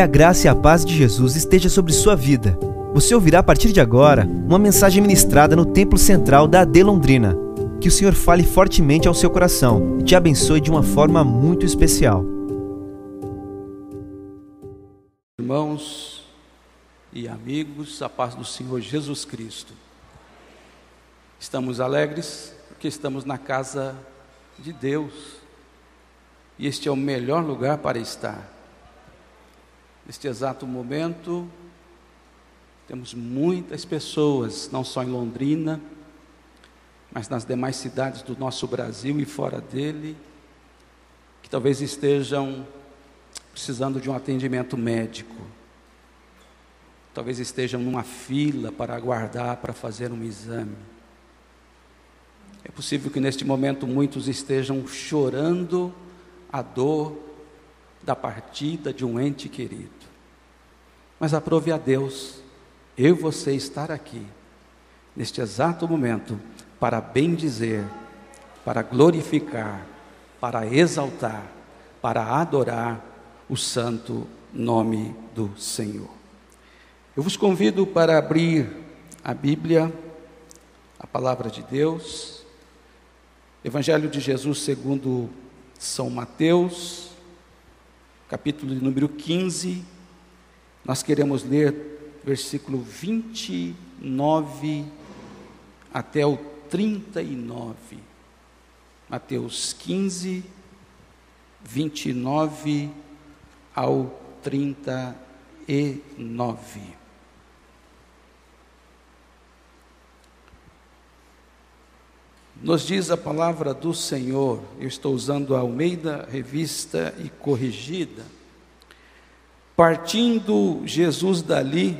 Que a graça e a paz de Jesus esteja sobre sua vida. Você ouvirá a partir de agora uma mensagem ministrada no Templo Central da AD Londrina. Que o Senhor fale fortemente ao seu coração e te abençoe de uma forma muito especial. Irmãos e amigos, a paz do Senhor Jesus Cristo. Estamos alegres porque estamos na casa de Deus e este é o melhor lugar para estar. Neste exato momento, temos muitas pessoas, não só em Londrina, mas nas demais cidades do nosso Brasil e fora dele, que talvez estejam precisando de um atendimento médico, talvez estejam numa fila para aguardar para fazer um exame. É possível que neste momento muitos estejam chorando a dor da partida de um ente querido. Mas aprove a Deus eu e você estar aqui, neste exato momento, para bendizer, para glorificar, para exaltar, para adorar o santo nome do Senhor. Eu vos convido para abrir a Bíblia, a palavra de Deus, Evangelho de Jesus segundo São Mateus, capítulo de número 15, nós queremos ler versículo 29 até o 39. Mateus 15, 29 ao 39. Nos diz a palavra do Senhor, eu estou usando a Almeida Revista e Corrigida Partindo Jesus dali,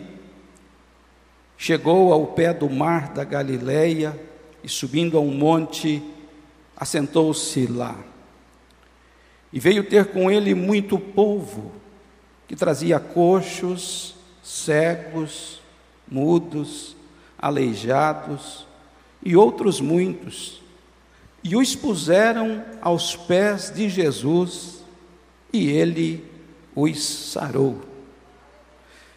chegou ao pé do mar da Galileia e subindo a um monte, assentou-se lá. E veio ter com ele muito povo, que trazia coxos, cegos, mudos, aleijados e outros muitos, e os puseram aos pés de Jesus, e ele os sarou.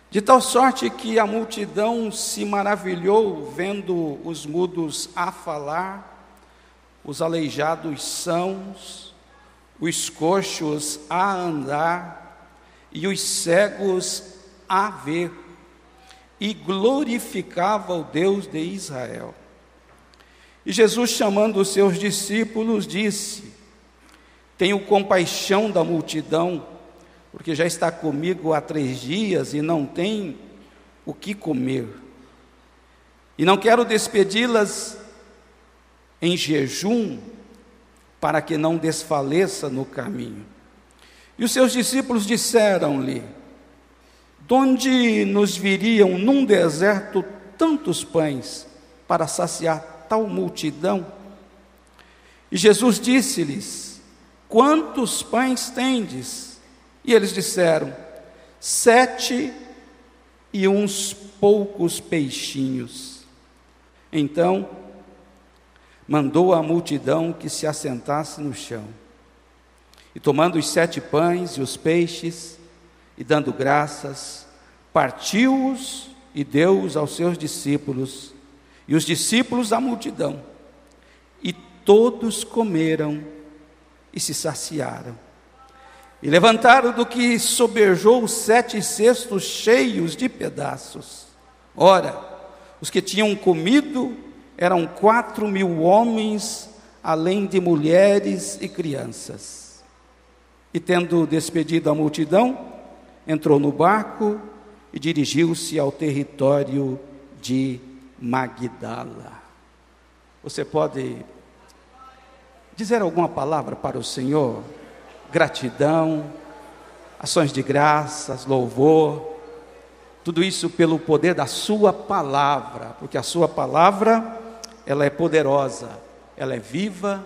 De tal sorte que a multidão se maravilhou vendo os mudos a falar, os aleijados sãos, os coxos a andar e os cegos a ver, e glorificava o Deus de Israel. E Jesus, chamando os seus discípulos, disse: Tenho compaixão da multidão, porque já está comigo há três dias e não tem o que comer. E não quero despedi-las em jejum, para que não desfaleça no caminho. E os seus discípulos disseram-lhe: Donde nos viriam num deserto tantos pães para saciar tal multidão? E Jesus disse-lhes: Quantos pães tendes? E eles disseram: sete e uns poucos peixinhos. Então, mandou a multidão que se assentasse no chão. E tomando os sete pães e os peixes, e dando graças, partiu-os e deu-os aos seus discípulos, e os discípulos à multidão. E todos comeram e se saciaram. E levantaram do que soberjou os sete cestos cheios de pedaços. Ora, os que tinham comido eram quatro mil homens, além de mulheres e crianças. E tendo despedido a multidão, entrou no barco e dirigiu-se ao território de Magdala. Você pode dizer alguma palavra para o Senhor? gratidão, ações de graças, louvor, tudo isso pelo poder da Sua palavra, porque a Sua palavra, ela é poderosa, ela é viva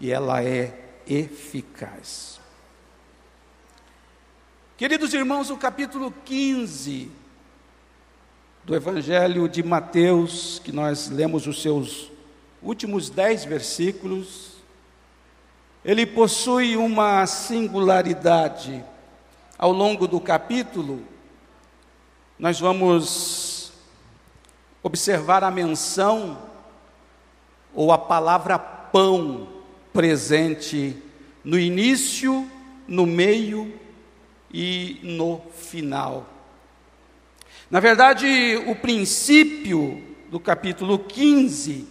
e ela é eficaz. Queridos irmãos, o capítulo 15 do Evangelho de Mateus, que nós lemos os seus últimos dez versículos, ele possui uma singularidade ao longo do capítulo, nós vamos observar a menção ou a palavra pão presente no início, no meio e no final. Na verdade, o princípio do capítulo 15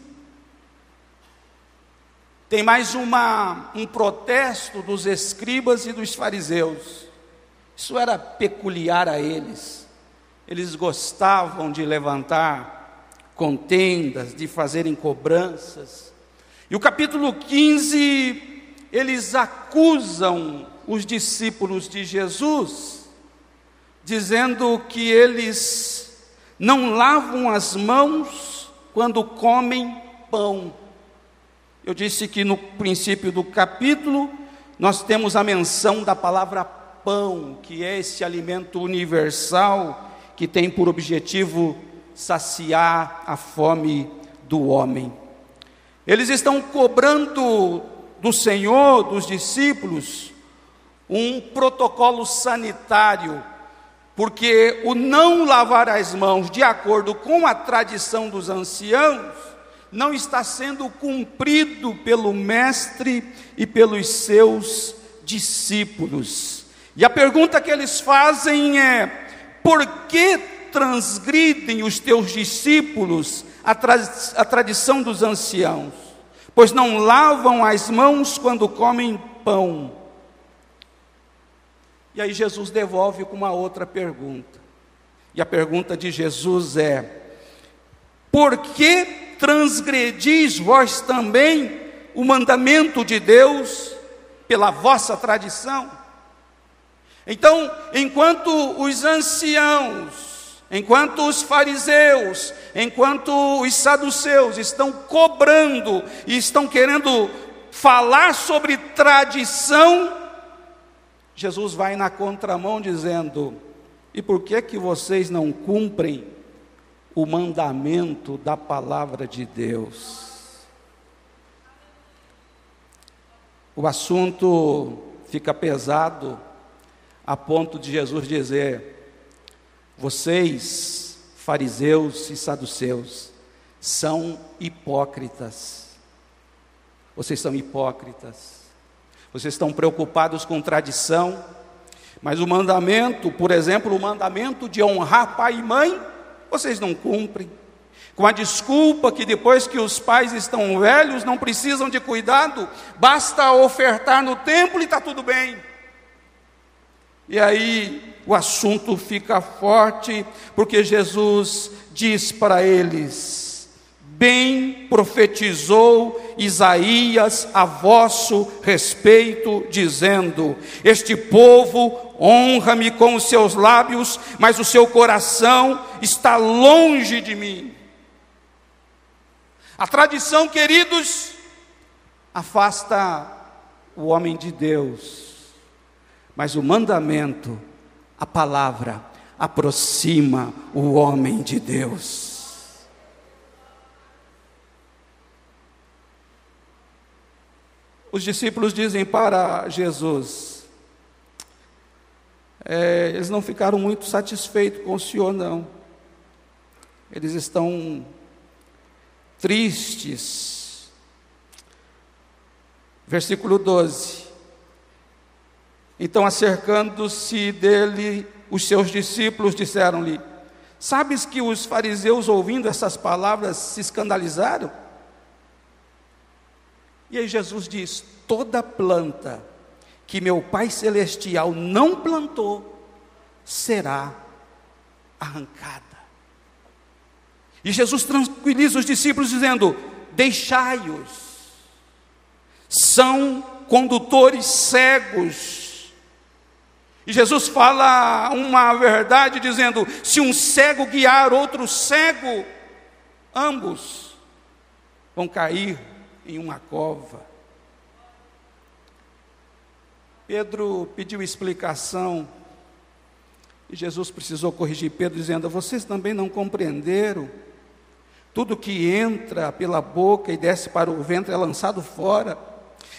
tem mais uma, um protesto dos escribas e dos fariseus. Isso era peculiar a eles. Eles gostavam de levantar contendas, de fazerem cobranças. E o capítulo 15, eles acusam os discípulos de Jesus, dizendo que eles não lavam as mãos quando comem pão. Eu disse que no princípio do capítulo nós temos a menção da palavra pão, que é esse alimento universal que tem por objetivo saciar a fome do homem. Eles estão cobrando do Senhor, dos discípulos, um protocolo sanitário, porque o não lavar as mãos, de acordo com a tradição dos anciãos, não está sendo cumprido pelo Mestre e pelos seus discípulos. E a pergunta que eles fazem é: por que transgridem os teus discípulos a, tra a tradição dos anciãos? Pois não lavam as mãos quando comem pão e aí Jesus devolve com uma outra pergunta. E a pergunta de Jesus é: Por que transgredis vós também o mandamento de Deus pela vossa tradição? Então, enquanto os anciãos, enquanto os fariseus, enquanto os saduceus estão cobrando e estão querendo falar sobre tradição, Jesus vai na contramão dizendo: "E por que que vocês não cumprem o mandamento da palavra de Deus?" O assunto fica pesado a ponto de Jesus dizer: "Vocês, fariseus e saduceus, são hipócritas. Vocês são hipócritas vocês estão preocupados com tradição, mas o mandamento, por exemplo, o mandamento de honrar pai e mãe, vocês não cumprem. Com a desculpa que depois que os pais estão velhos, não precisam de cuidado, basta ofertar no templo e está tudo bem. E aí o assunto fica forte, porque Jesus diz para eles: Bem profetizou Isaías a vosso respeito, dizendo: Este povo honra-me com os seus lábios, mas o seu coração está longe de mim. A tradição, queridos, afasta o homem de Deus, mas o mandamento, a palavra, aproxima o homem de Deus. Os discípulos dizem para Jesus, é, eles não ficaram muito satisfeitos com o Senhor, não. Eles estão tristes. Versículo 12. Então, acercando-se dele, os seus discípulos disseram-lhe: Sabes que os fariseus, ouvindo essas palavras, se escandalizaram? E aí Jesus diz: toda planta que meu Pai Celestial não plantou será arrancada. E Jesus tranquiliza os discípulos, dizendo: Deixai-os, são condutores cegos. E Jesus fala uma verdade, dizendo: Se um cego guiar outro cego, ambos vão cair em uma cova. Pedro pediu explicação e Jesus precisou corrigir Pedro, dizendo: Vocês também não compreenderam? Tudo que entra pela boca e desce para o ventre é lançado fora,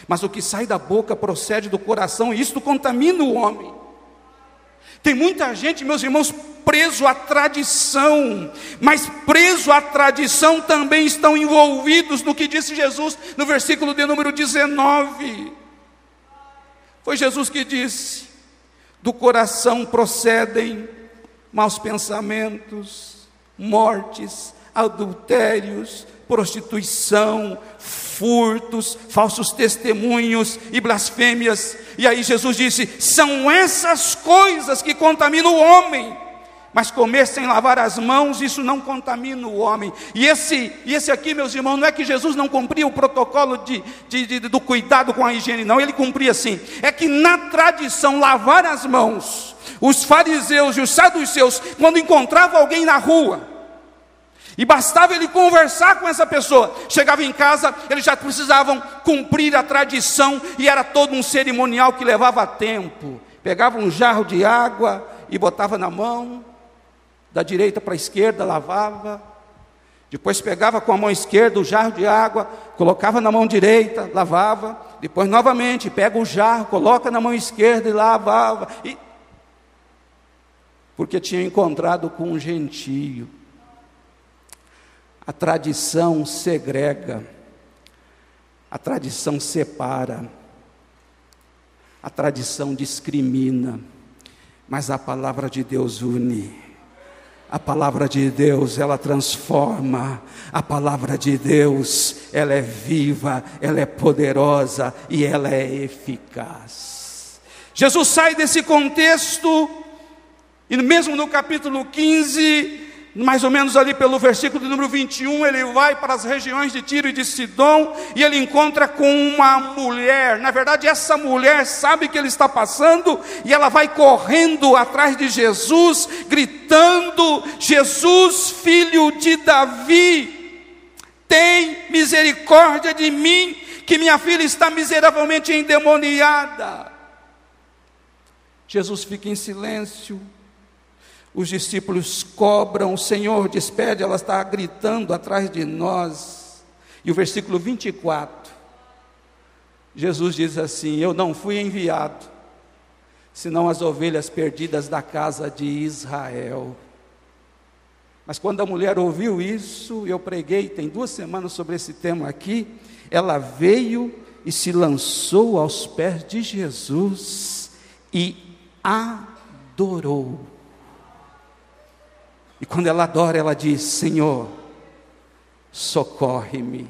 mas o que sai da boca procede do coração, e isto contamina o homem. Tem muita gente, meus irmãos, preso à tradição, mas preso à tradição também estão envolvidos no que disse Jesus no versículo de número 19. Foi Jesus que disse: do coração procedem maus pensamentos, mortes, adultérios, prostituição, furtos, falsos testemunhos e blasfêmias. E aí Jesus disse: são essas coisas que contaminam o homem. Mas comer sem lavar as mãos, isso não contamina o homem. E esse, e esse aqui, meus irmãos, não é que Jesus não cumpria o protocolo de, de, de, do cuidado com a higiene, não. Ele cumpria sim. É que na tradição, lavar as mãos, os fariseus e os saduceus, quando encontravam alguém na rua, e bastava ele conversar com essa pessoa. Chegava em casa, eles já precisavam cumprir a tradição, e era todo um cerimonial que levava tempo. Pegava um jarro de água e botava na mão, da direita para a esquerda, lavava. Depois pegava com a mão esquerda o jarro de água, colocava na mão direita, lavava. Depois novamente pega o jarro, coloca na mão esquerda e lavava. E... Porque tinha encontrado com um gentio. A tradição segrega, a tradição separa, a tradição discrimina, mas a palavra de Deus une. A palavra de Deus, ela transforma. A palavra de Deus, ela é viva, ela é poderosa e ela é eficaz. Jesus sai desse contexto, e mesmo no capítulo 15, mais ou menos ali pelo versículo número 21, ele vai para as regiões de Tiro e de Sidom e ele encontra com uma mulher. Na verdade, essa mulher sabe que ele está passando e ela vai correndo atrás de Jesus, gritando: Jesus, filho de Davi, tem misericórdia de mim, que minha filha está miseravelmente endemoniada. Jesus fica em silêncio os discípulos cobram, o Senhor despede, ela está gritando atrás de nós. E o versículo 24, Jesus diz assim: Eu não fui enviado, senão as ovelhas perdidas da casa de Israel. Mas quando a mulher ouviu isso, eu preguei, tem duas semanas sobre esse tema aqui, ela veio e se lançou aos pés de Jesus e adorou. E quando ela adora, ela diz: Senhor, socorre-me.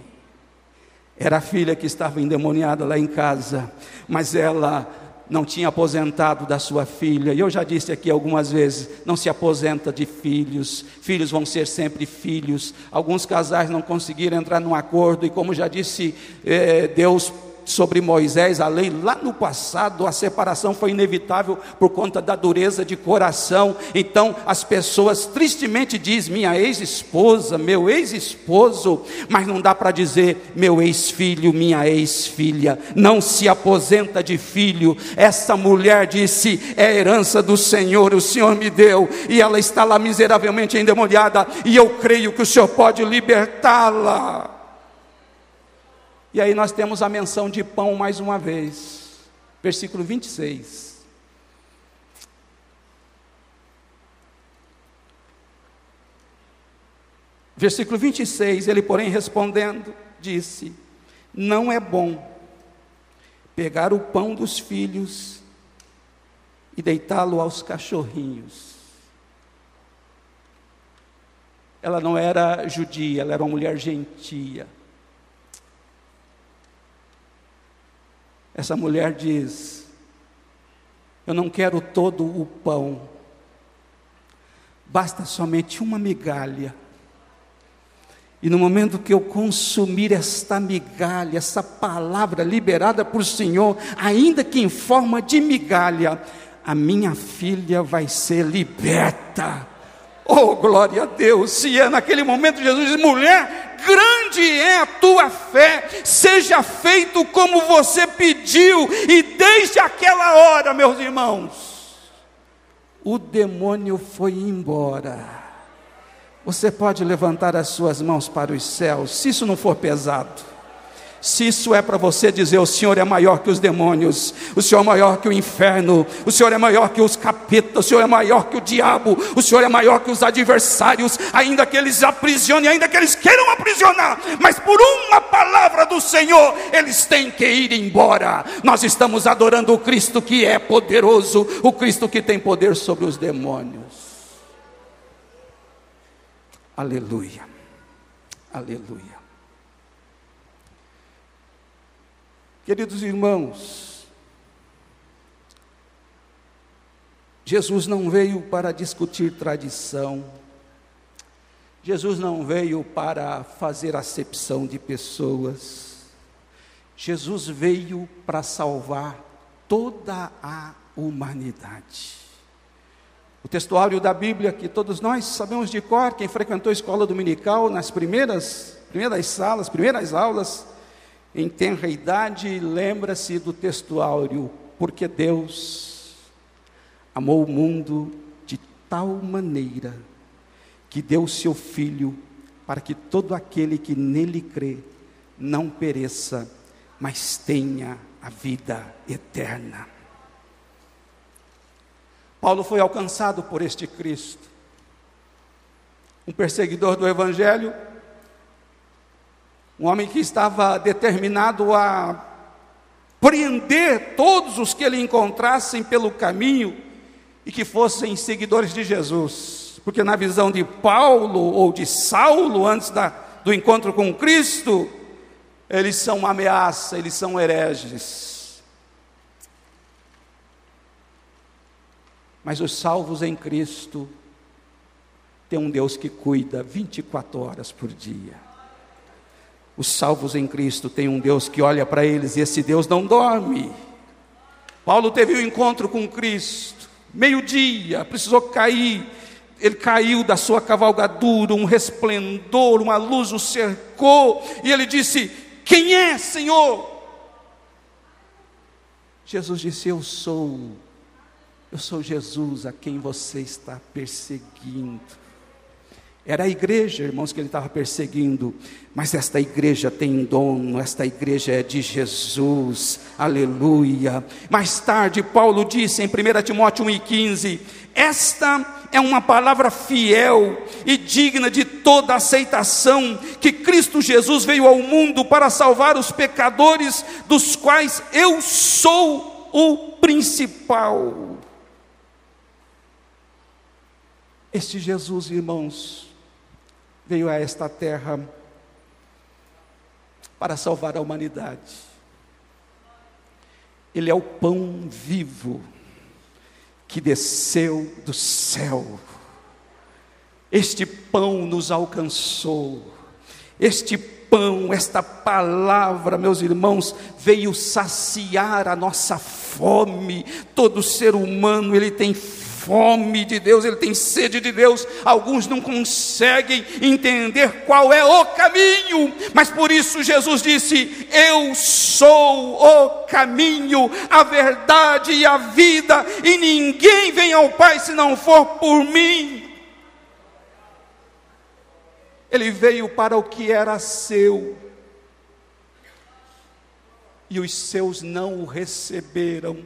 Era a filha que estava endemoniada lá em casa, mas ela não tinha aposentado da sua filha. E eu já disse aqui algumas vezes: não se aposenta de filhos, filhos vão ser sempre filhos. Alguns casais não conseguiram entrar num acordo, e como já disse, eh, Deus sobre Moisés, a lei lá no passado, a separação foi inevitável por conta da dureza de coração. Então as pessoas tristemente dizem: minha ex-esposa, meu ex-esposo, mas não dá para dizer meu ex-filho, minha ex-filha. Não se aposenta de filho. Essa mulher disse: é herança do Senhor, o Senhor me deu, e ela está lá miseravelmente endemoniada, e eu creio que o Senhor pode libertá-la. E aí nós temos a menção de pão mais uma vez, versículo 26. Versículo 26, ele, porém, respondendo, disse: Não é bom pegar o pão dos filhos e deitá-lo aos cachorrinhos. Ela não era judia, ela era uma mulher gentia. Essa mulher diz: Eu não quero todo o pão, basta somente uma migalha. E no momento que eu consumir esta migalha, essa palavra liberada por Senhor, ainda que em forma de migalha, a minha filha vai ser liberta. Oh, glória a Deus! Se é naquele momento Jesus diz: mulher, grande é a tua fé, seja feito como você pediu, e desde aquela hora, meus irmãos, o demônio foi embora. Você pode levantar as suas mãos para os céus, se isso não for pesado. Se isso é para você dizer, o Senhor é maior que os demônios, o Senhor é maior que o inferno, o Senhor é maior que os capetas, o Senhor é maior que o diabo, o Senhor é maior que os adversários, ainda que eles aprisionem, ainda que eles queiram aprisionar, mas por uma palavra do Senhor, eles têm que ir embora. Nós estamos adorando o Cristo que é poderoso, o Cristo que tem poder sobre os demônios. Aleluia, aleluia. Queridos irmãos, Jesus não veio para discutir tradição, Jesus não veio para fazer acepção de pessoas, Jesus veio para salvar toda a humanidade. O textuário da Bíblia, que todos nós sabemos de cor, quem frequentou a escola dominical nas primeiras, primeiras salas, primeiras aulas, em tenra idade, lembra-se do textuário, porque Deus amou o mundo de tal maneira que deu o seu Filho para que todo aquele que nele crê não pereça, mas tenha a vida eterna. Paulo foi alcançado por este Cristo, um perseguidor do Evangelho, um homem que estava determinado a prender todos os que ele encontrassem pelo caminho e que fossem seguidores de Jesus. Porque na visão de Paulo ou de Saulo, antes da, do encontro com Cristo, eles são uma ameaça, eles são hereges. Mas os salvos em Cristo têm um Deus que cuida 24 horas por dia. Os salvos em Cristo têm um Deus que olha para eles e esse Deus não dorme. Paulo teve um encontro com Cristo, meio-dia, precisou cair. Ele caiu da sua cavalgadura, um resplendor, uma luz o cercou, e ele disse: Quem é, Senhor? Jesus disse: Eu sou, eu sou Jesus a quem você está perseguindo. Era a igreja, irmãos, que ele estava perseguindo, mas esta igreja tem dono, esta igreja é de Jesus, aleluia. Mais tarde, Paulo disse em 1 Timóteo 1,15: Esta é uma palavra fiel e digna de toda aceitação, que Cristo Jesus veio ao mundo para salvar os pecadores, dos quais eu sou o principal. Este Jesus, irmãos, veio a esta terra para salvar a humanidade. Ele é o pão vivo que desceu do céu. Este pão nos alcançou. Este pão, esta palavra, meus irmãos, veio saciar a nossa fome. Todo ser humano ele tem fome de Deus, ele tem sede de Deus. Alguns não conseguem entender qual é o caminho, mas por isso Jesus disse: Eu sou o caminho, a verdade e a vida, e ninguém vem ao Pai se não for por mim. Ele veio para o que era seu, e os seus não o receberam,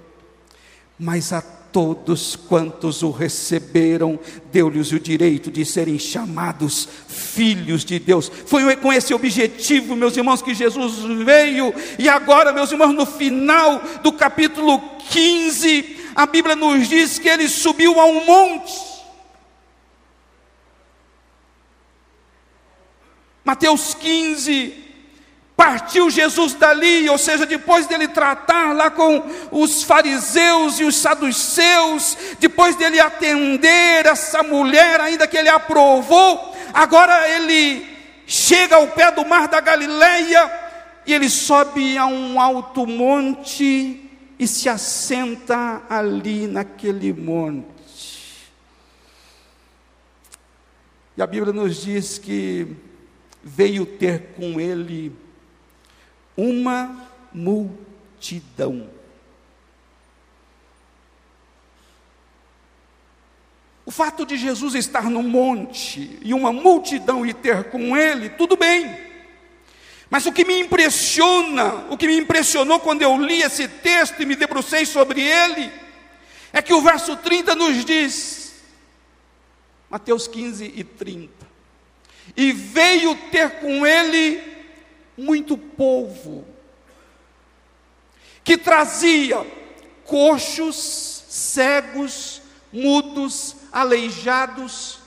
mas a todos quantos o receberam, deu-lhes o direito de serem chamados filhos de Deus. Foi com esse objetivo, meus irmãos, que Jesus veio, e agora, meus irmãos, no final do capítulo 15, a Bíblia nos diz que ele subiu a um monte. Mateus 15, Partiu Jesus dali, ou seja, depois dele tratar lá com os fariseus e os saduceus, depois dele atender essa mulher, ainda que ele aprovou, agora ele chega ao pé do mar da Galileia e ele sobe a um alto monte e se assenta ali naquele monte. E a Bíblia nos diz que veio ter com ele uma multidão. O fato de Jesus estar no monte e uma multidão ir ter com ele, tudo bem. Mas o que me impressiona, o que me impressionou quando eu li esse texto e me debrucei sobre ele, é que o verso 30 nos diz, Mateus 15 e 30, e veio ter com ele muito povo, que trazia coxos, cegos, mudos, aleijados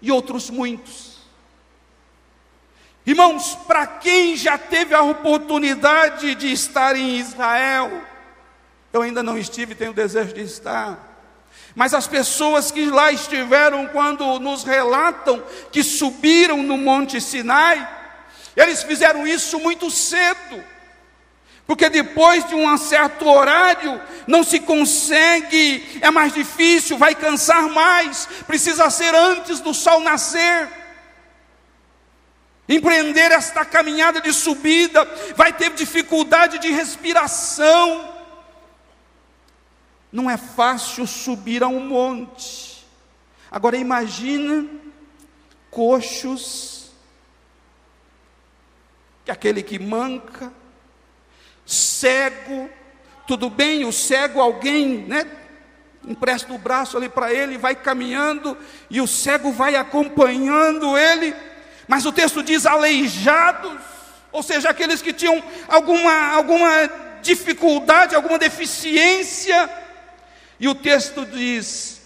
e outros muitos. Irmãos, para quem já teve a oportunidade de estar em Israel, eu ainda não estive, tenho desejo de estar. Mas as pessoas que lá estiveram, quando nos relatam que subiram no Monte Sinai, eles fizeram isso muito cedo, porque depois de um certo horário não se consegue, é mais difícil, vai cansar mais, precisa ser antes do sol nascer empreender esta caminhada de subida, vai ter dificuldade de respiração. Não é fácil subir a um monte. Agora imagina coxos, que aquele que manca, cego, tudo bem, o cego alguém, né? Empresta o braço ali para ele, vai caminhando e o cego vai acompanhando ele mas o texto diz aleijados, ou seja, aqueles que tinham alguma, alguma dificuldade, alguma deficiência. E o texto diz: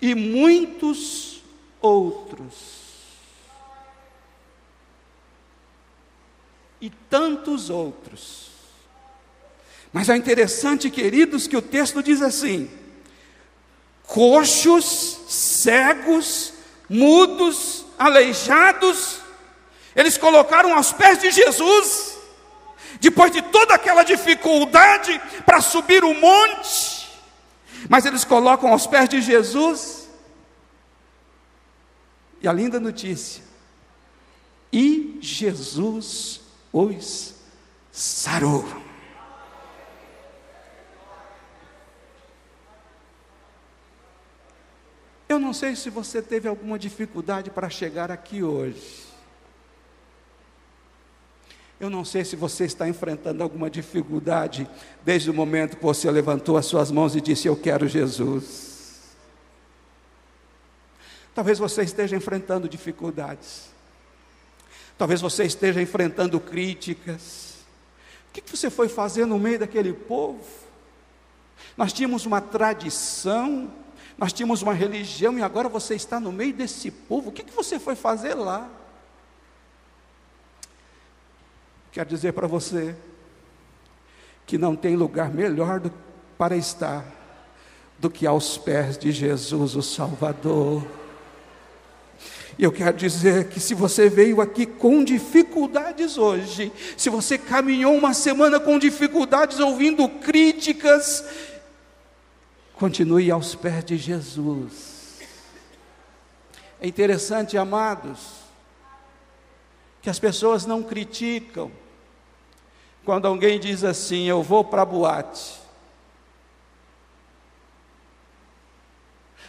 e muitos outros. E tantos outros. Mas é interessante, queridos, que o texto diz assim: coxos, cegos, mudos, aleijados, eles colocaram aos pés de Jesus, depois de toda aquela dificuldade para subir o monte, mas eles colocam aos pés de Jesus, e a linda notícia, e Jesus os sarou. Eu não sei se você teve alguma dificuldade para chegar aqui hoje. Eu não sei se você está enfrentando alguma dificuldade desde o momento que você levantou as suas mãos e disse: Eu quero Jesus. Talvez você esteja enfrentando dificuldades. Talvez você esteja enfrentando críticas. O que você foi fazer no meio daquele povo? Nós tínhamos uma tradição nós tínhamos uma religião e agora você está no meio desse povo. O que, você foi fazer lá? Quero dizer para você que não tem lugar melhor do, para estar do que aos pés de Jesus, o Salvador. E eu quero dizer que se você veio aqui com dificuldades hoje, se você caminhou uma semana com dificuldades ouvindo críticas Continue aos pés de Jesus. É interessante, amados, que as pessoas não criticam quando alguém diz assim: Eu vou para a boate.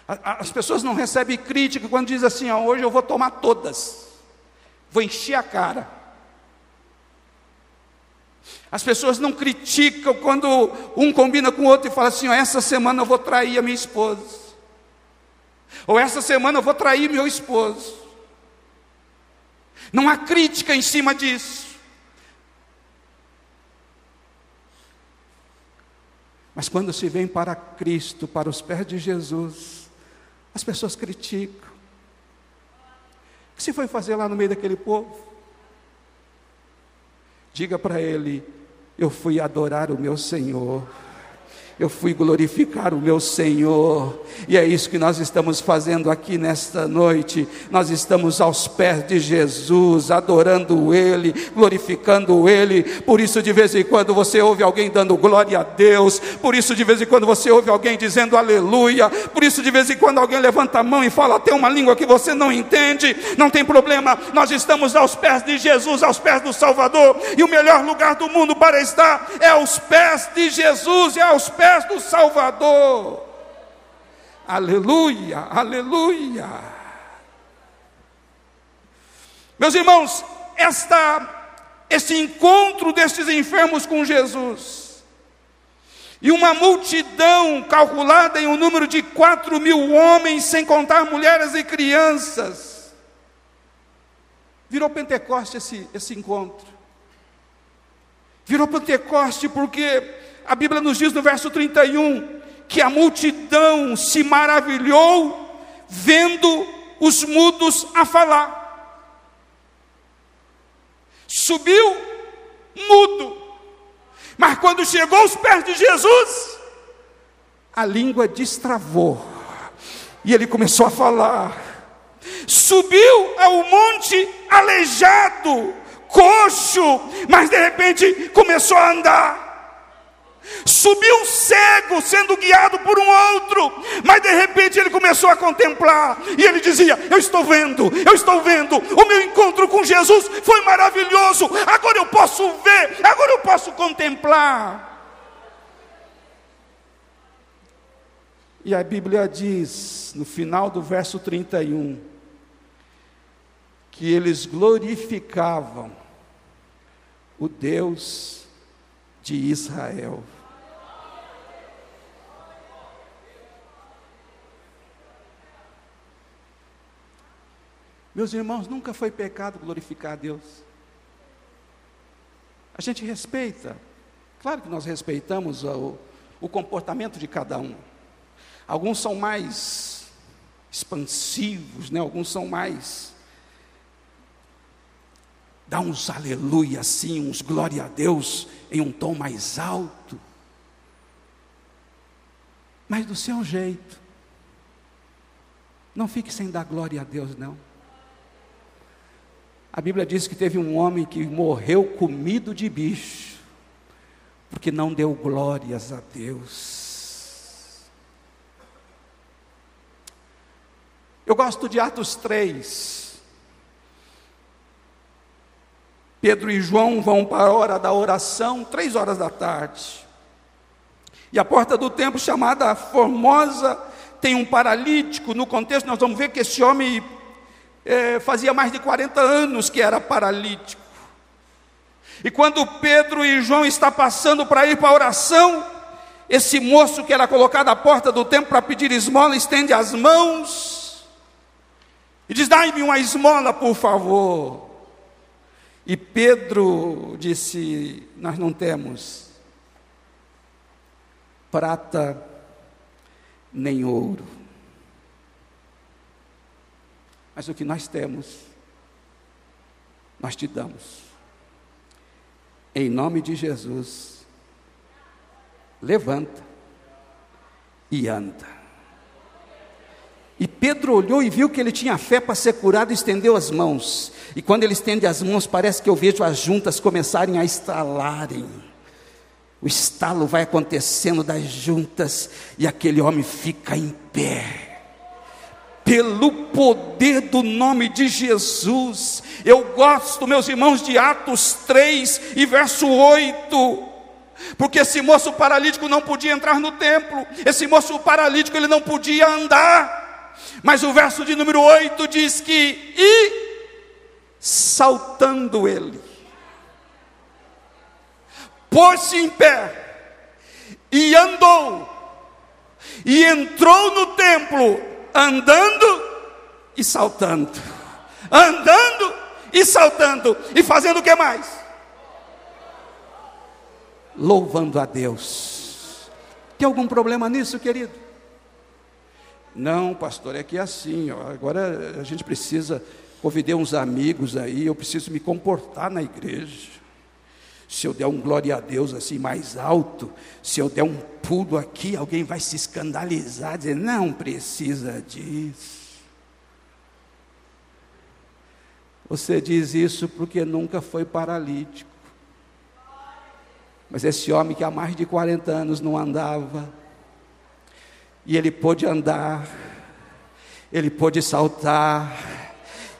As pessoas não recebem crítica quando diz assim: ah, Hoje eu vou tomar todas, vou encher a cara. As pessoas não criticam quando um combina com o outro e fala assim: essa semana eu vou trair a minha esposa. Ou essa semana eu vou trair meu esposo. Não há crítica em cima disso. Mas quando se vem para Cristo, para os pés de Jesus, as pessoas criticam. O que se foi fazer lá no meio daquele povo? Diga para ele: Eu fui adorar o meu Senhor eu fui glorificar o meu Senhor, e é isso que nós estamos fazendo aqui nesta noite. Nós estamos aos pés de Jesus, adorando Ele, glorificando Ele. Por isso, de vez em quando você ouve alguém dando glória a Deus, por isso, de vez em quando você ouve alguém dizendo aleluia, por isso, de vez em quando alguém levanta a mão e fala até uma língua que você não entende, não tem problema, nós estamos aos pés de Jesus, aos pés do Salvador, e o melhor lugar do mundo para estar é aos pés de Jesus, é aos pés pés do Salvador. Aleluia, aleluia. Meus irmãos, esta esse encontro destes enfermos com Jesus. E uma multidão calculada em um número de quatro mil homens, sem contar mulheres e crianças. Virou Pentecoste esse, esse encontro. Virou Pentecoste porque a Bíblia nos diz no verso 31 que a multidão se maravilhou vendo os mudos a falar subiu mudo. Mas quando chegou aos pés de Jesus, a língua destravou. E ele começou a falar. Subiu ao monte aleijado, coxo, mas de repente começou a andar. Subiu cego, sendo guiado por um outro, mas de repente ele começou a contemplar, e ele dizia: Eu estou vendo, eu estou vendo, o meu encontro com Jesus foi maravilhoso, agora eu posso ver, agora eu posso contemplar. E a Bíblia diz, no final do verso 31, que eles glorificavam o Deus de Israel. Meus irmãos, nunca foi pecado glorificar a Deus. A gente respeita, claro que nós respeitamos o, o comportamento de cada um. Alguns são mais expansivos, né? alguns são mais. Dá uns aleluia assim, uns glória a Deus em um tom mais alto. Mas do seu jeito. Não fique sem dar glória a Deus, não. A Bíblia diz que teve um homem que morreu comido de bicho, porque não deu glórias a Deus. Eu gosto de Atos 3. Pedro e João vão para a hora da oração, três horas da tarde. E a porta do templo, chamada Formosa, tem um paralítico. No contexto, nós vamos ver que esse homem é, fazia mais de 40 anos que era paralítico. E quando Pedro e João estão passando para ir para a oração, esse moço que era colocado à porta do templo para pedir esmola, estende as mãos e diz: Dai-me uma esmola, por favor. E Pedro disse: Nós não temos prata nem ouro mas o que nós temos, nós te damos. Em nome de Jesus, levanta e anda. E Pedro olhou e viu que ele tinha fé para ser curado e estendeu as mãos. E quando ele estende as mãos, parece que eu vejo as juntas começarem a estalarem. O estalo vai acontecendo das juntas e aquele homem fica em pé pelo poder do nome de Jesus. Eu gosto, meus irmãos, de Atos 3 e verso 8. Porque esse moço paralítico não podia entrar no templo, esse moço paralítico ele não podia andar. Mas o verso de número 8 diz que e saltando ele, pôs-se em pé e andou e entrou no templo andando e saltando, andando e saltando, e fazendo o que mais? Louvando a Deus. Tem algum problema nisso, querido? Não, pastor, é que é assim, ó, agora a gente precisa, convidei uns amigos aí, eu preciso me comportar na igreja. Se eu der um glória a Deus assim mais alto, se eu der um pulo aqui, alguém vai se escandalizar, dizer, não precisa disso. Você diz isso porque nunca foi paralítico. Mas esse homem que há mais de 40 anos não andava, e ele pôde andar, ele pôde saltar,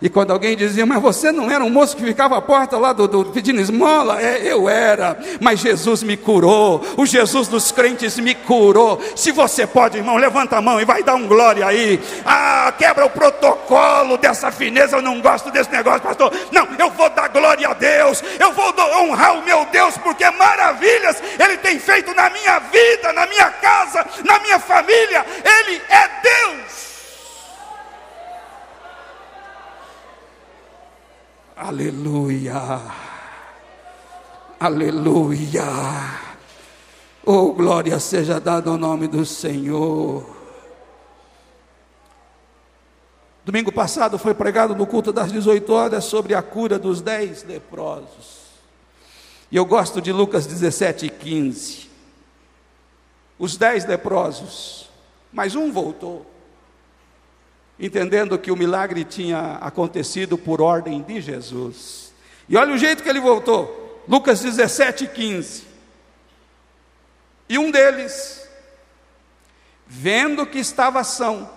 E quando alguém dizia, mas você não era um moço que ficava à porta lá do, do pedindo esmola? É, eu era, mas Jesus me curou, o Jesus dos crentes me curou. Se você pode, irmão, levanta a mão e vai dar um glória aí. Ah, quebra o protocolo dessa fineza, eu não gosto desse negócio, pastor. Não, eu vou dar glória a Deus, eu vou honrar o meu Deus, porque maravilhas Ele tem feito na minha vida, na minha casa, na minha família. Ele é Deus. Aleluia. Aleluia. Oh, glória seja dada ao nome do Senhor. Domingo passado foi pregado no culto das 18 horas sobre a cura dos dez leprosos. E eu gosto de Lucas 17 e 15. Os dez leprosos, mas um voltou entendendo que o milagre tinha acontecido por ordem de Jesus. E olha o jeito que ele voltou, Lucas 17, 15. E um deles, vendo que estava são,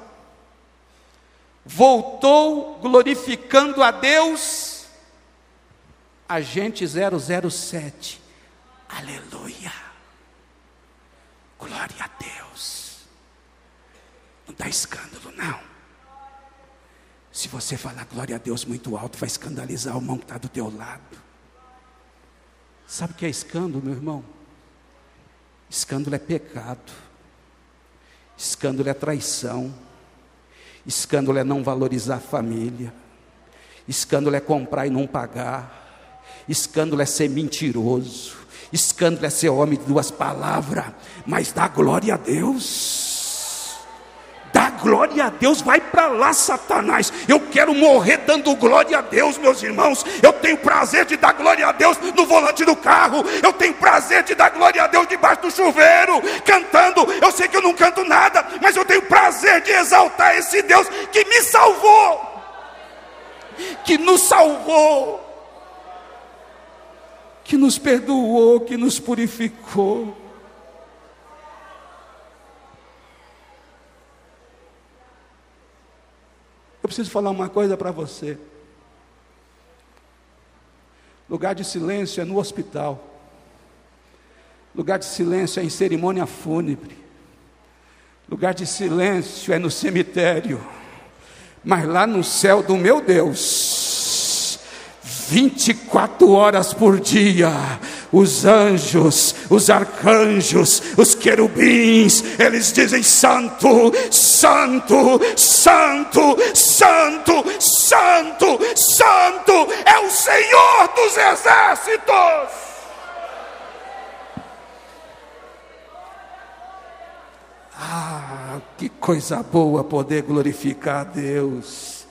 voltou glorificando a Deus, agente 007, aleluia, glória a Deus, não dá escândalo, não. Se você falar glória a Deus muito alto, vai escandalizar o irmão que está do teu lado. Sabe o que é escândalo, meu irmão? Escândalo é pecado. Escândalo é traição. Escândalo é não valorizar a família. Escândalo é comprar e não pagar. Escândalo é ser mentiroso. Escândalo é ser homem de duas palavras. Mas dá glória a Deus glória a Deus, vai para lá, Satanás. Eu quero morrer dando glória a Deus, meus irmãos. Eu tenho prazer de dar glória a Deus no volante do carro. Eu tenho prazer de dar glória a Deus debaixo do chuveiro, cantando. Eu sei que eu não canto nada, mas eu tenho prazer de exaltar esse Deus que me salvou, que nos salvou, que nos perdoou, que nos purificou. Eu preciso falar uma coisa para você. Lugar de silêncio é no hospital. Lugar de silêncio é em cerimônia fúnebre. Lugar de silêncio é no cemitério. Mas lá no céu do meu Deus, 24 horas por dia, os anjos, os arcanjos, os querubins, eles dizem: Santo, Santo, Santo, Santo, Santo, Santo, é o Senhor dos exércitos. Ah, que coisa boa poder glorificar a Deus.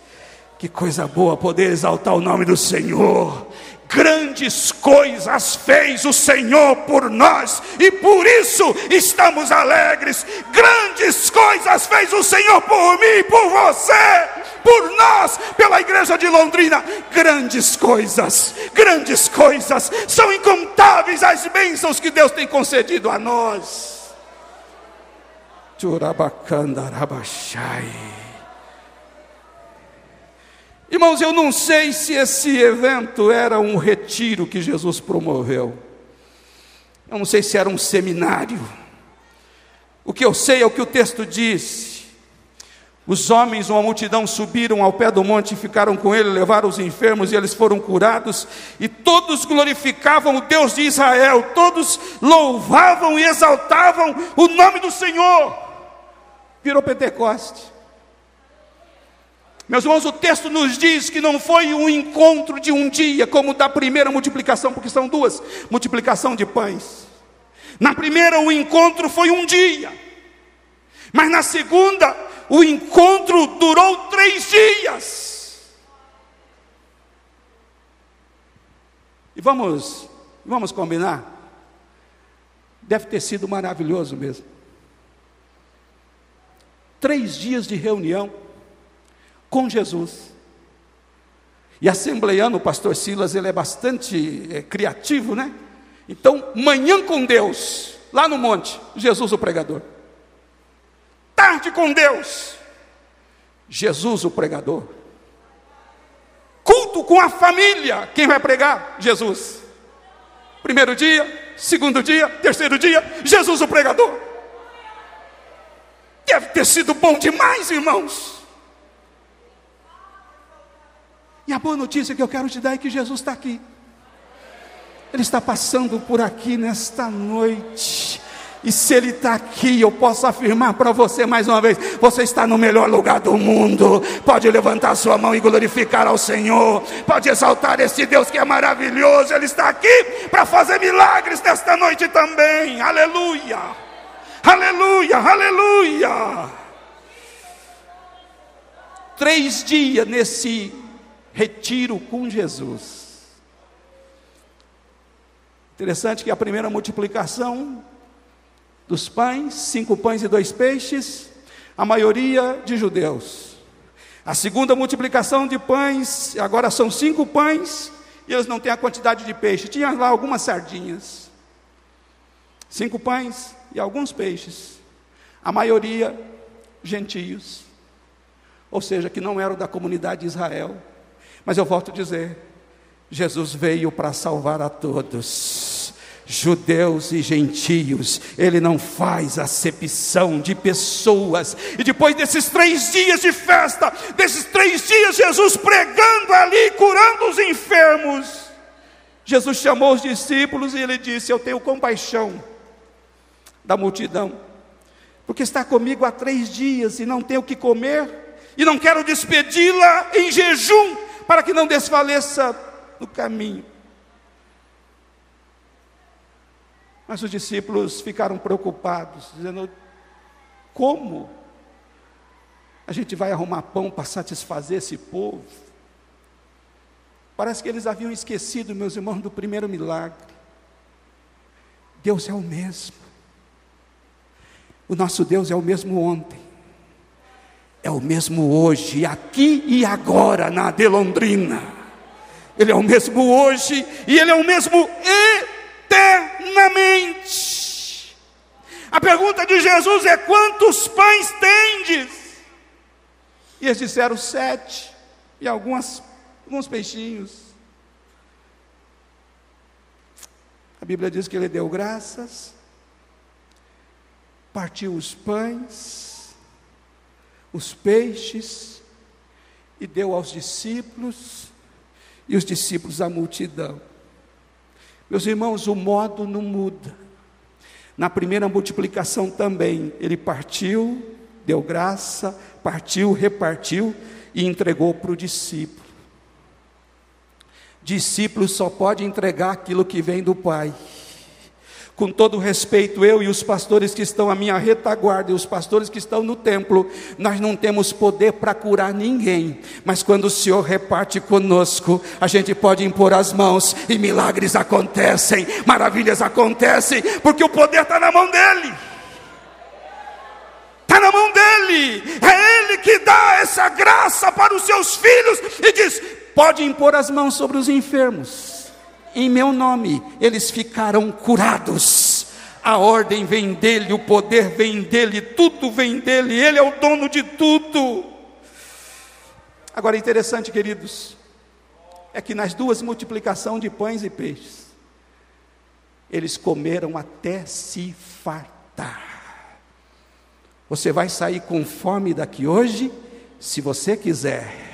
Que coisa boa poder exaltar o nome do Senhor grandes coisas fez o Senhor por nós e por isso estamos alegres. Grandes coisas fez o Senhor por mim, por você, por nós, pela igreja de Londrina. Grandes coisas, grandes coisas, são incontáveis as bênçãos que Deus tem concedido a nós. Churabacandarabaxai. Irmãos, eu não sei se esse evento era um retiro que Jesus promoveu. Eu não sei se era um seminário. O que eu sei é o que o texto diz. Os homens, uma multidão, subiram ao pé do monte e ficaram com ele, levaram os enfermos e eles foram curados, e todos glorificavam o Deus de Israel, todos louvavam e exaltavam o nome do Senhor. Virou Pentecoste. Meus irmãos, o texto nos diz que não foi um encontro de um dia, como da primeira multiplicação, porque são duas multiplicação de pães. Na primeira, o encontro foi um dia, mas na segunda, o encontro durou três dias. E vamos, vamos combinar? Deve ter sido maravilhoso mesmo. Três dias de reunião com Jesus. E assembleiano, o pastor Silas, ele é bastante é, criativo, né? Então, manhã com Deus, lá no monte, Jesus o pregador. Tarde com Deus, Jesus o pregador. culto com a família. Quem vai pregar? Jesus. Primeiro dia, segundo dia, terceiro dia, Jesus o pregador. Deve ter sido bom demais, irmãos. E a boa notícia que eu quero te dar é que Jesus está aqui. Ele está passando por aqui nesta noite. E se Ele está aqui, eu posso afirmar para você mais uma vez: você está no melhor lugar do mundo. Pode levantar sua mão e glorificar ao Senhor. Pode exaltar esse Deus que é maravilhoso. Ele está aqui para fazer milagres nesta noite também. Aleluia, aleluia, aleluia. Três dias nesse retiro com Jesus. Interessante que a primeira multiplicação dos pães, cinco pães e dois peixes, a maioria de judeus. A segunda multiplicação de pães, agora são cinco pães, e eles não têm a quantidade de peixe. Tinha lá algumas sardinhas. Cinco pães e alguns peixes. A maioria gentios. Ou seja, que não eram da comunidade de Israel. Mas eu volto a dizer: Jesus veio para salvar a todos, judeus e gentios, ele não faz acepção de pessoas, e depois desses três dias de festa, desses três dias, Jesus pregando ali, curando os enfermos, Jesus chamou os discípulos e ele disse: Eu tenho compaixão da multidão, porque está comigo há três dias e não tenho o que comer, e não quero despedi-la em jejum, para que não desfaleça no caminho. Mas os discípulos ficaram preocupados, dizendo: como a gente vai arrumar pão para satisfazer esse povo? Parece que eles haviam esquecido, meus irmãos, do primeiro milagre. Deus é o mesmo. O nosso Deus é o mesmo ontem, é o mesmo hoje, aqui e agora, na Delondrina. Ele é o mesmo hoje e Ele é o mesmo eternamente. A pergunta de Jesus é: quantos pães tendes? E eles disseram sete, e algumas, alguns peixinhos. A Bíblia diz que ele deu graças, partiu os pães, os peixes, e deu aos discípulos, e os discípulos a multidão. Meus irmãos, o modo não muda. Na primeira multiplicação também, ele partiu, deu graça, partiu, repartiu e entregou para o discípulo. Discípulo só pode entregar aquilo que vem do Pai. Com todo respeito, eu e os pastores que estão à minha retaguarda e os pastores que estão no templo, nós não temos poder para curar ninguém, mas quando o Senhor reparte conosco, a gente pode impor as mãos e milagres acontecem, maravilhas acontecem, porque o poder está na mão dEle. Está na mão dele, é Ele que dá essa graça para os seus filhos e diz: pode impor as mãos sobre os enfermos em meu nome, eles ficarão curados. A ordem vem dele, o poder vem dele, tudo vem dele, ele é o dono de tudo. Agora, interessante, queridos, é que nas duas multiplicações de pães e peixes, eles comeram até se fartar. Você vai sair com fome daqui hoje, se você quiser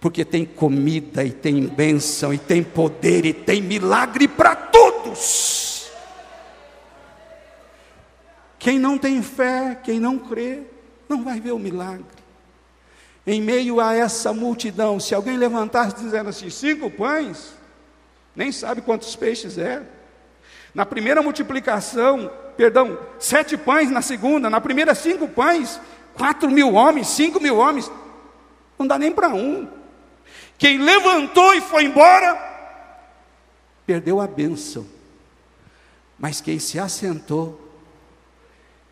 porque tem comida e tem bênção e tem poder e tem milagre para todos. Quem não tem fé, quem não crê, não vai ver o milagre. Em meio a essa multidão, se alguém levantasse dizendo assim, cinco pães, nem sabe quantos peixes é. Na primeira multiplicação, perdão, sete pães na segunda, na primeira cinco pães, quatro mil homens, cinco mil homens, não dá nem para um. Quem levantou e foi embora, perdeu a bênção. Mas quem se assentou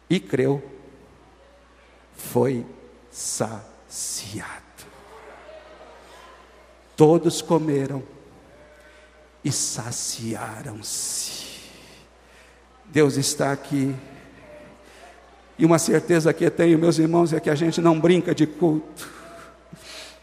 e creu, foi saciado. Todos comeram e saciaram-se. Deus está aqui. E uma certeza que eu tenho, meus irmãos, é que a gente não brinca de culto.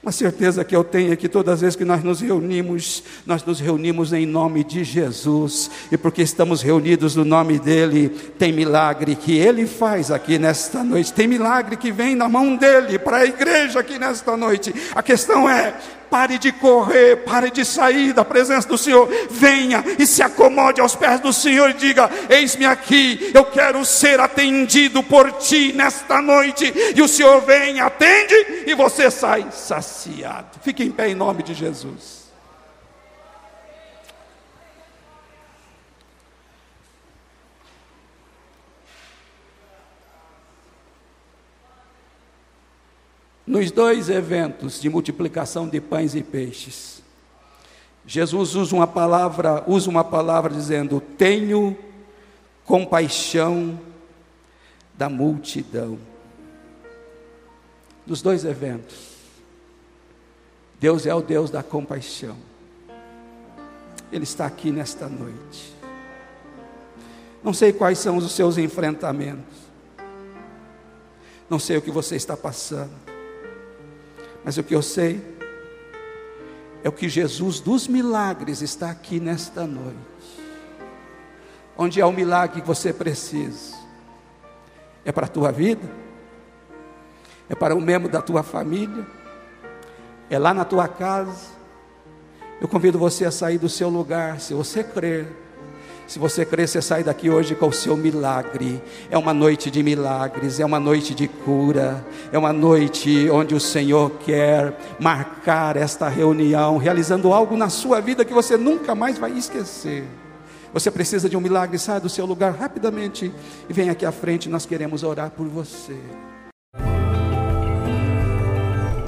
Uma certeza que eu tenho é que todas as vezes que nós nos reunimos, nós nos reunimos em nome de Jesus, e porque estamos reunidos no nome dEle, tem milagre que Ele faz aqui nesta noite, tem milagre que vem na mão dEle para a igreja aqui nesta noite. A questão é: Pare de correr, pare de sair da presença do Senhor. Venha e se acomode aos pés do Senhor e diga: Eis-me aqui, eu quero ser atendido por ti nesta noite. E o Senhor vem, atende e você sai saciado. Fique em pé em nome de Jesus. Nos dois eventos de multiplicação de pães e peixes, Jesus usa uma palavra, usa uma palavra dizendo: "Tenho compaixão da multidão". Nos dois eventos, Deus é o Deus da compaixão. Ele está aqui nesta noite. Não sei quais são os seus enfrentamentos. Não sei o que você está passando. Mas o que eu sei é o que Jesus dos milagres está aqui nesta noite. Onde é o milagre que você precisa? É para a tua vida? É para o membro da tua família? É lá na tua casa? Eu convido você a sair do seu lugar, se você crer se você crer, você sai daqui hoje com o seu milagre. É uma noite de milagres, é uma noite de cura, é uma noite onde o Senhor quer marcar esta reunião, realizando algo na sua vida que você nunca mais vai esquecer. Você precisa de um milagre, sai do seu lugar rapidamente e vem aqui à frente, nós queremos orar por você.